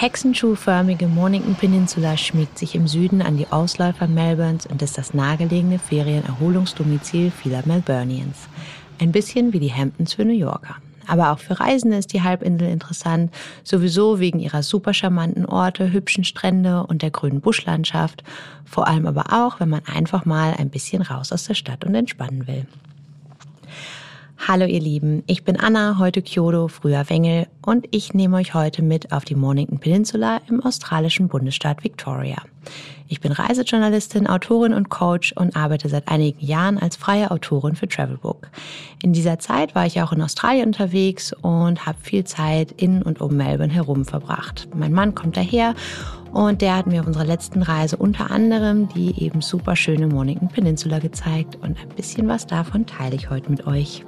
hexenschuhförmige Mornington Peninsula schmiegt sich im Süden an die Ausläufer Melbournes und ist das nahegelegene Ferienerholungsdomizil vieler Melburnians. Ein bisschen wie die Hamptons für New Yorker. Aber auch für Reisende ist die Halbinsel interessant, sowieso wegen ihrer super charmanten Orte, hübschen Strände und der grünen Buschlandschaft, vor allem aber auch, wenn man einfach mal ein bisschen raus aus der Stadt und entspannen will. Hallo ihr Lieben, ich bin Anna, heute Kyoto, früher Wengel und ich nehme euch heute mit auf die Mornington Peninsula im australischen Bundesstaat Victoria. Ich bin Reisejournalistin, Autorin und Coach und arbeite seit einigen Jahren als freie Autorin für Travelbook. In dieser Zeit war ich auch in Australien unterwegs und habe viel Zeit in und um Melbourne herum verbracht. Mein Mann kommt daher und der hat mir auf unserer letzten Reise unter anderem die eben super schöne Mornington Peninsula gezeigt und ein bisschen was davon teile ich heute mit euch.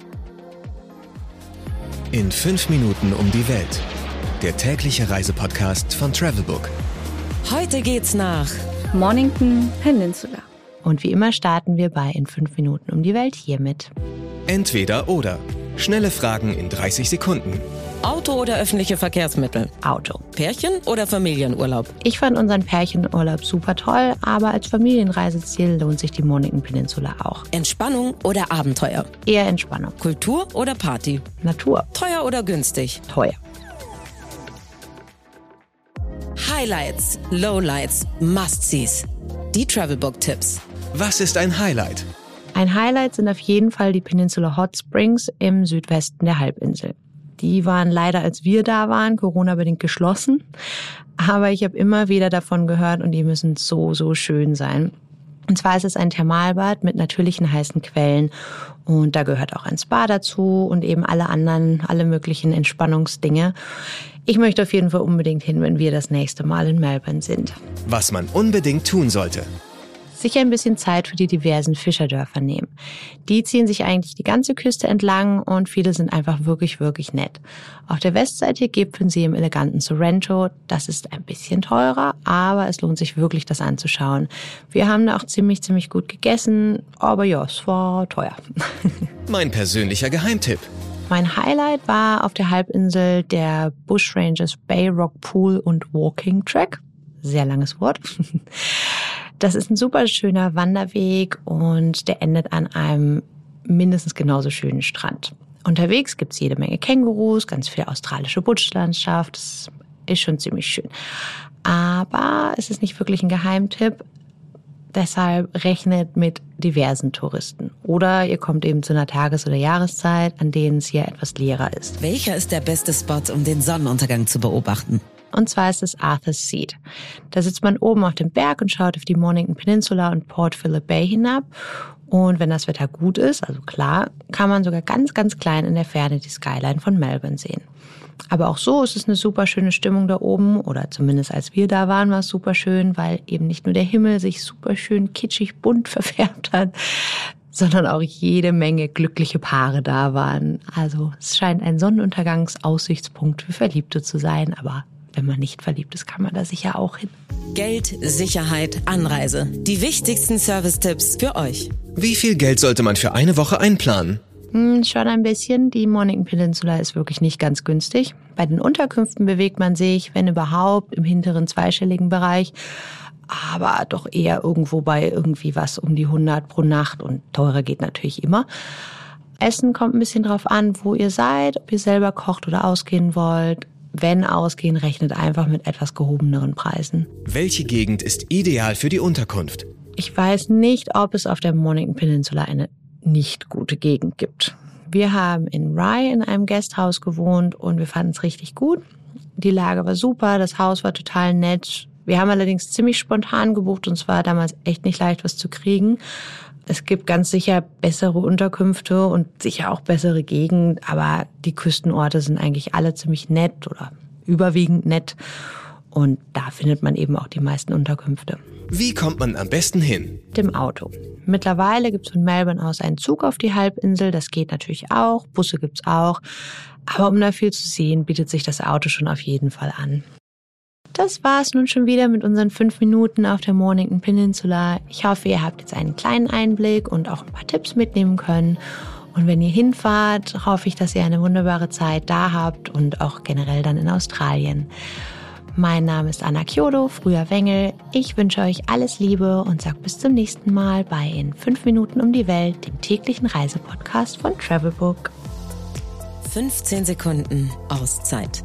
In fünf Minuten um die Welt. Der tägliche Reisepodcast von Travelbook. Heute geht's nach Mornington Peninsula. Und wie immer starten wir bei In fünf Minuten um die Welt hiermit. Entweder oder. Schnelle Fragen in 30 Sekunden. Auto oder öffentliche Verkehrsmittel? Auto. Pärchen oder Familienurlaub? Ich fand unseren Pärchenurlaub super toll, aber als Familienreiseziel lohnt sich die Mornington Peninsula auch. Entspannung oder Abenteuer? Eher Entspannung. Kultur oder Party? Natur. Teuer oder günstig? Teuer. Highlights, Lowlights, Must-Sees. Die Travelbook-Tipps. Was ist ein Highlight? Ein Highlight sind auf jeden Fall die Peninsula Hot Springs im Südwesten der Halbinsel. Die waren leider, als wir da waren, Corona-bedingt geschlossen. Aber ich habe immer wieder davon gehört und die müssen so, so schön sein. Und zwar ist es ein Thermalbad mit natürlichen heißen Quellen. Und da gehört auch ein Spa dazu und eben alle anderen, alle möglichen Entspannungsdinge. Ich möchte auf jeden Fall unbedingt hin, wenn wir das nächste Mal in Melbourne sind. Was man unbedingt tun sollte sicher ein bisschen Zeit für die diversen Fischerdörfer nehmen. Die ziehen sich eigentlich die ganze Küste entlang und viele sind einfach wirklich, wirklich nett. Auf der Westseite gipfeln sie im eleganten Sorrento. Das ist ein bisschen teurer, aber es lohnt sich wirklich, das anzuschauen. Wir haben da auch ziemlich, ziemlich gut gegessen, aber ja, es war teuer. Mein persönlicher Geheimtipp. Mein Highlight war auf der Halbinsel der Bushrangers Bay Rock Pool und Walking Track. Sehr langes Wort. Das ist ein super schöner Wanderweg und der endet an einem mindestens genauso schönen Strand. Unterwegs gibt's jede Menge Kängurus, ganz viel australische Buschlandschaft. Das ist schon ziemlich schön. Aber es ist nicht wirklich ein Geheimtipp. Deshalb rechnet mit diversen Touristen. Oder ihr kommt eben zu einer Tages- oder Jahreszeit, an denen es hier etwas leerer ist. Welcher ist der beste Spot, um den Sonnenuntergang zu beobachten? Und zwar ist es Arthur's Seat. Da sitzt man oben auf dem Berg und schaut auf die Mornington Peninsula und Port Phillip Bay hinab. Und wenn das Wetter gut ist, also klar, kann man sogar ganz, ganz klein in der Ferne die Skyline von Melbourne sehen. Aber auch so ist es eine super schöne Stimmung da oben, oder zumindest als wir da waren, war es super schön, weil eben nicht nur der Himmel sich super schön kitschig bunt verfärbt hat, sondern auch jede Menge glückliche Paare da waren. Also es scheint ein Sonnenuntergangsaussichtspunkt für Verliebte zu sein, aber wenn man nicht verliebt ist, kann man da sicher auch hin. Geld, Sicherheit, Anreise. Die wichtigsten Service-Tipps für euch. Wie viel Geld sollte man für eine Woche einplanen? Hm, schon ein bisschen. Die Mornington Peninsula ist wirklich nicht ganz günstig. Bei den Unterkünften bewegt man sich, wenn überhaupt, im hinteren zweistelligen Bereich. Aber doch eher irgendwo bei irgendwie was um die 100 pro Nacht und teurer geht natürlich immer. Essen kommt ein bisschen drauf an, wo ihr seid, ob ihr selber kocht oder ausgehen wollt wenn ausgehen, rechnet einfach mit etwas gehobeneren Preisen. Welche Gegend ist ideal für die Unterkunft? Ich weiß nicht, ob es auf der Mornington Peninsula eine nicht gute Gegend gibt. Wir haben in Rye in einem Gasthaus gewohnt und wir fanden es richtig gut. Die Lage war super, das Haus war total nett. Wir haben allerdings ziemlich spontan gebucht und es war damals echt nicht leicht, was zu kriegen. Es gibt ganz sicher bessere Unterkünfte und sicher auch bessere Gegend, aber die Küstenorte sind eigentlich alle ziemlich nett oder überwiegend nett. Und da findet man eben auch die meisten Unterkünfte. Wie kommt man am besten hin? Dem Auto. Mittlerweile gibt es von Melbourne aus einen Zug auf die Halbinsel. Das geht natürlich auch. Busse gibt's auch. Aber um da viel zu sehen, bietet sich das Auto schon auf jeden Fall an. Das war es nun schon wieder mit unseren fünf Minuten auf der Mornington Peninsula. Ich hoffe, ihr habt jetzt einen kleinen Einblick und auch ein paar Tipps mitnehmen können. Und wenn ihr hinfahrt, hoffe ich, dass ihr eine wunderbare Zeit da habt und auch generell dann in Australien. Mein Name ist Anna Kyodo, früher Wengel. Ich wünsche euch alles Liebe und sag bis zum nächsten Mal bei In 5 Minuten um die Welt, dem täglichen Reisepodcast von Travelbook. 15 Sekunden Auszeit